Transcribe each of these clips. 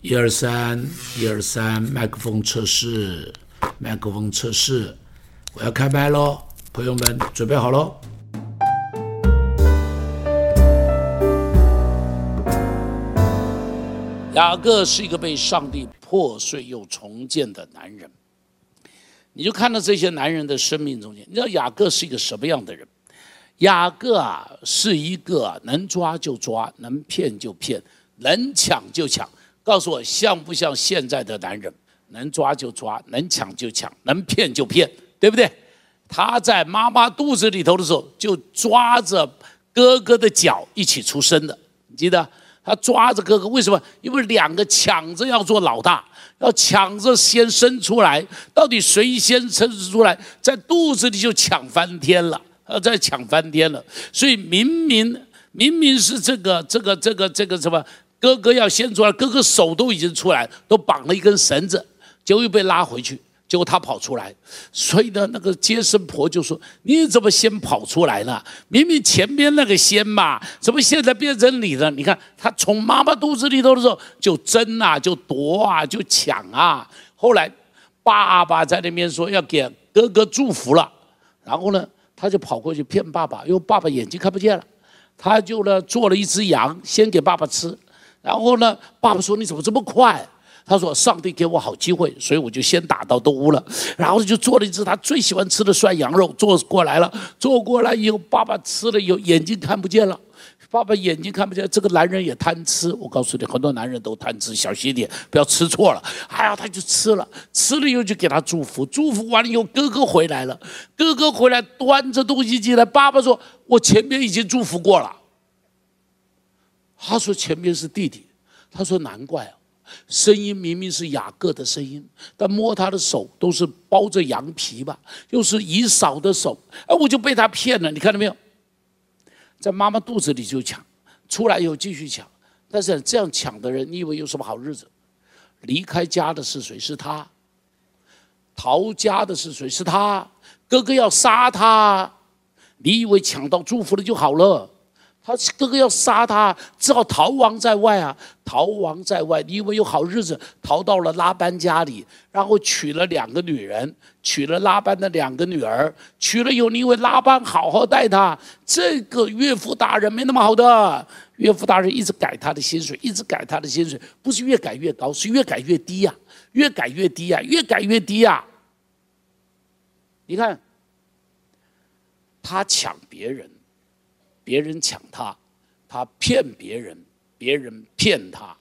一二三，一二三，麦克风测试，麦克风测试，我要开麦喽，朋友们准备好喽。雅各是一个被上帝破碎又重建的男人，你就看到这些男人的生命中间，你知道雅各是一个什么样的人？雅各啊，是一个能抓就抓，能骗就骗，能抢就抢。告诉我像不像现在的男人？能抓就抓，能抢就抢，能骗就骗，对不对？他在妈妈肚子里头的时候，就抓着哥哥的脚一起出生的。你记得他抓着哥哥，为什么？因为两个抢着要做老大，要抢着先生出来。到底谁先生出来，在肚子里就抢翻天了，呃，在抢翻天了。所以明明明明是这个这个这个这个什么？哥哥要先出来，哥哥手都已经出来，都绑了一根绳子，结果又被拉回去，结果他跑出来，所以呢，那个接生婆就说：“你怎么先跑出来了？明明前边那个先嘛，怎么现在变成你了？你看他从妈妈肚子里头的时候就争啊，就夺啊，就抢啊。后来爸爸在那边说要给哥哥祝福了，然后呢，他就跑过去骗爸爸，因为爸爸眼睛看不见了，他就呢做了一只羊，先给爸爸吃。”然后呢？爸爸说：“你怎么这么快？”他说：“上帝给我好机会，所以我就先打到东屋了。然后就做了一只他最喜欢吃的涮羊肉，做过来了。做过来以后，爸爸吃了以后眼睛看不见了。爸爸眼睛看不见，这个男人也贪吃。我告诉你，很多男人都贪吃，小心点，不要吃错了。哎呀，他就吃了，吃了以后就给他祝福。祝福完了以后，哥哥回来了。哥哥回来端着东西进来，爸爸说：“我前面已经祝福过了。”他说：“前面是弟弟。”他说：“难怪啊，声音明明是雅各的声音，但摸他的手都是包着羊皮吧，又是姨嫂的手，哎，我就被他骗了。你看到没有？在妈妈肚子里就抢，出来以后继续抢。但是这样抢的人，你以为有什么好日子？离开家的是谁？是他。逃家的是谁？是他。哥哥要杀他，你以为抢到祝福了就好了？”他哥哥要杀他，只好逃亡在外啊！逃亡在外，你以为有好日子？逃到了拉班家里，然后娶了两个女人，娶了拉班的两个女儿，娶了以后，你以为拉班好好待他？这个岳父大人没那么好的，岳父大人一直改他的薪水，一直改他的薪水，不是越改越高，是越改越低呀，越改越低呀，越改越低呀！你看，他抢别人。别人抢他，他骗别人，别人骗他。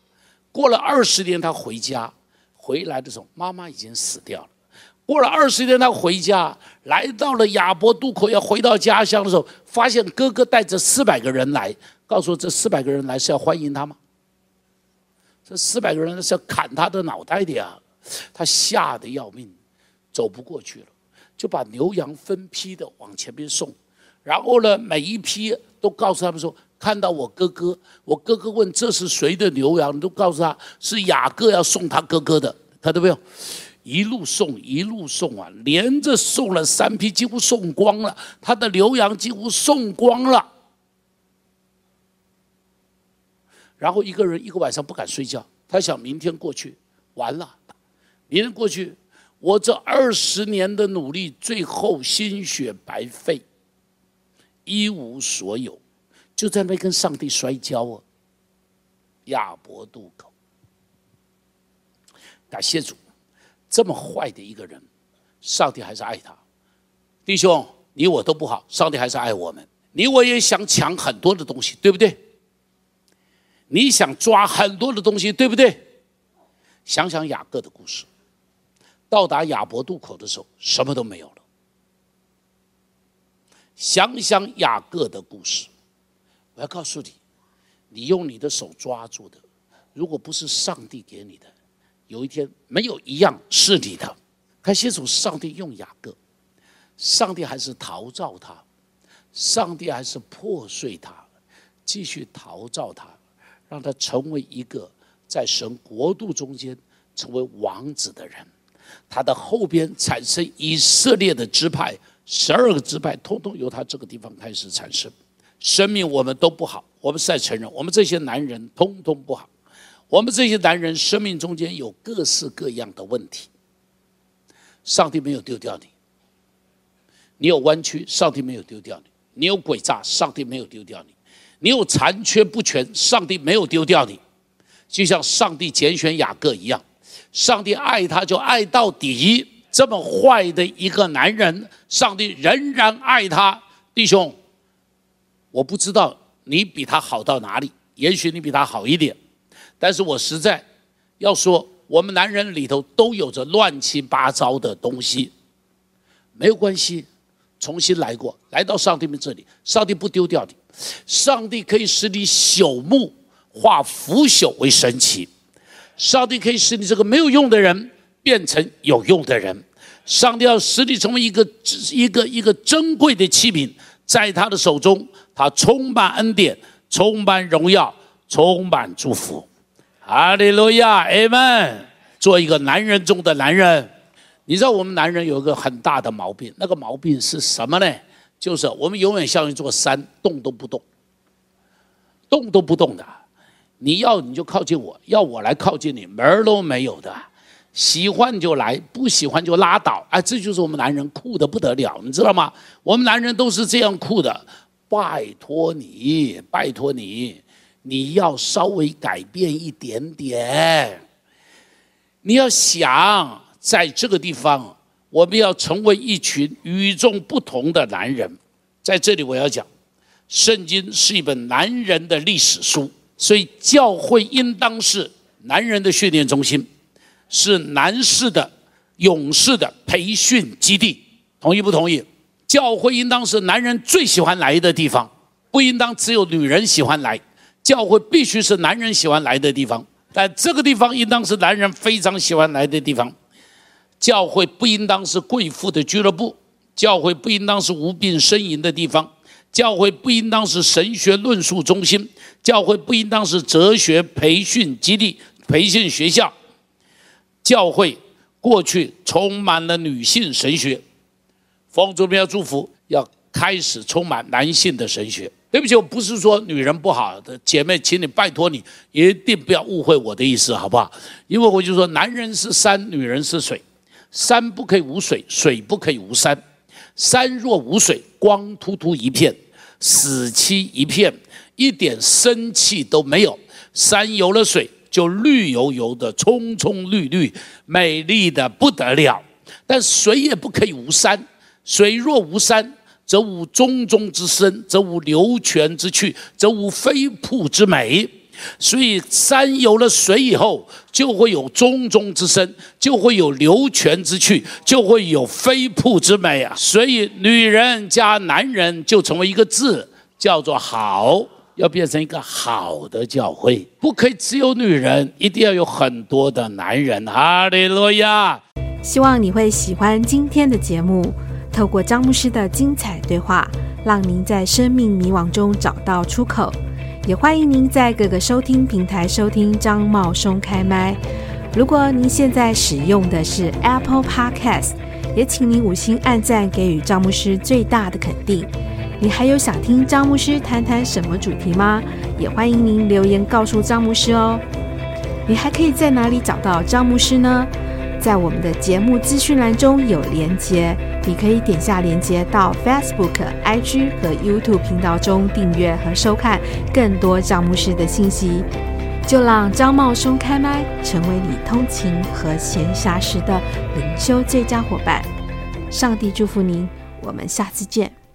过了二十年，他回家，回来的时候，妈妈已经死掉了。过了二十年，他回家，来到了亚伯渡口，要回到家乡的时候，发现哥哥带着四百个人来，告诉这四百个人来是要欢迎他吗？这四百个人是要砍他的脑袋的呀！他吓得要命，走不过去了，就把牛羊分批的往前边送。然后呢，每一批都告诉他们说：“看到我哥哥，我哥哥问这是谁的牛羊，都告诉他是雅各要送他哥哥的，看到没有？一路送，一路送啊，连着送了三批，几乎送光了，他的牛羊几乎送光了。然后一个人一个晚上不敢睡觉，他想明天过去完了，明天过去，我这二十年的努力最后心血白费。”一无所有，就在那跟上帝摔跤啊！亚伯渡口，感谢主，这么坏的一个人，上帝还是爱他。弟兄，你我都不好，上帝还是爱我们。你我也想抢很多的东西，对不对？你想抓很多的东西，对不对？想想雅各的故事，到达亚伯渡口的时候，什么都没有了。想想雅各的故事，我要告诉你，你用你的手抓住的，如果不是上帝给你的，有一天没有一样是你的。看清楚，上帝用雅各，上帝还是陶造他，上帝还是破碎他，继续陶造他，让他成为一个在神国度中间成为王子的人。他的后边产生以色列的支派。十二个支派，通通由他这个地方开始产生。生命我们都不好，我们是在承认，我们这些男人通通不好。我们这些男人生命中间有各式各样的问题，上帝没有丢掉你。你有弯曲，上帝没有丢掉你；你有诡诈，上帝没有丢掉你；你有残缺不全，上帝没有丢掉你。就像上帝拣选雅各一样，上帝爱他就爱到底。这么坏的一个男人，上帝仍然爱他。弟兄，我不知道你比他好到哪里，也许你比他好一点，但是我实在要说，我们男人里头都有着乱七八糟的东西，没有关系。重新来过来到上帝们这里，上帝不丢掉你，上帝可以使你朽木化腐朽为神奇，上帝可以使你这个没有用的人变成有用的人，上帝要使你成为一个一个一个珍贵的器皿，在他的手中，他充满恩典，充满荣耀，充满祝福，哈利路亚，阿门。做一个男人中的男人。你知道我们男人有一个很大的毛病，那个毛病是什么呢？就是我们永远像一座山，动都不动，动都不动的。你要你就靠近我，要我来靠近你，门儿都没有的。喜欢就来，不喜欢就拉倒。哎，这就是我们男人酷的不得了，你知道吗？我们男人都是这样酷的。拜托你，拜托你，你要稍微改变一点点。你要想。在这个地方，我们要成为一群与众不同的男人。在这里，我要讲，圣经是一本男人的历史书，所以教会应当是男人的训练中心，是男士的勇士的培训基地。同意不同意？教会应当是男人最喜欢来的地方，不应当只有女人喜欢来。教会必须是男人喜欢来的地方，但这个地方应当是男人非常喜欢来的地方。教会不应当是贵妇的俱乐部，教会不应当是无病呻吟的地方，教会不应当是神学论述中心，教会不应当是哲学培训基地、培训学校。教会过去充满了女性神学，奉主名要祝福，要开始充满男性的神学。对不起，我不是说女人不好的姐妹，请你拜托你一定不要误会我的意思，好不好？因为我就说，男人是山，女人是水。山不可以无水，水不可以无山。山若无水，光秃秃一片，死漆一片，一点生气都没有。山有了水，就绿油油的，葱葱绿绿，美丽的不得了。但水也不可以无山，水若无山，则无中中之深，则无流泉之趣，则无飞瀑之美。所以山有了水以后，就会有中中之深，就会有流泉之趣，就会有飞瀑之美啊！所以女人加男人就成为一个字，叫做好，要变成一个好的教会，不可以只有女人，一定要有很多的男人。哈利路亚！希望你会喜欢今天的节目，透过张牧师的精彩对话，让您在生命迷惘中找到出口。也欢迎您在各个收听平台收听张茂松开麦。如果您现在使用的是 Apple Podcast，也请您五星按赞，给予张牧师最大的肯定。你还有想听张牧师谈谈什么主题吗？也欢迎您留言告诉张牧师哦。你还可以在哪里找到张牧师呢？在我们的节目资讯栏中有连接，你可以点下连接到 Facebook、IG 和 YouTube 频道中订阅和收看更多张牧师的信息。就让张茂松开麦，成为你通勤和闲暇时的灵修最佳伙伴。上帝祝福您，我们下次见。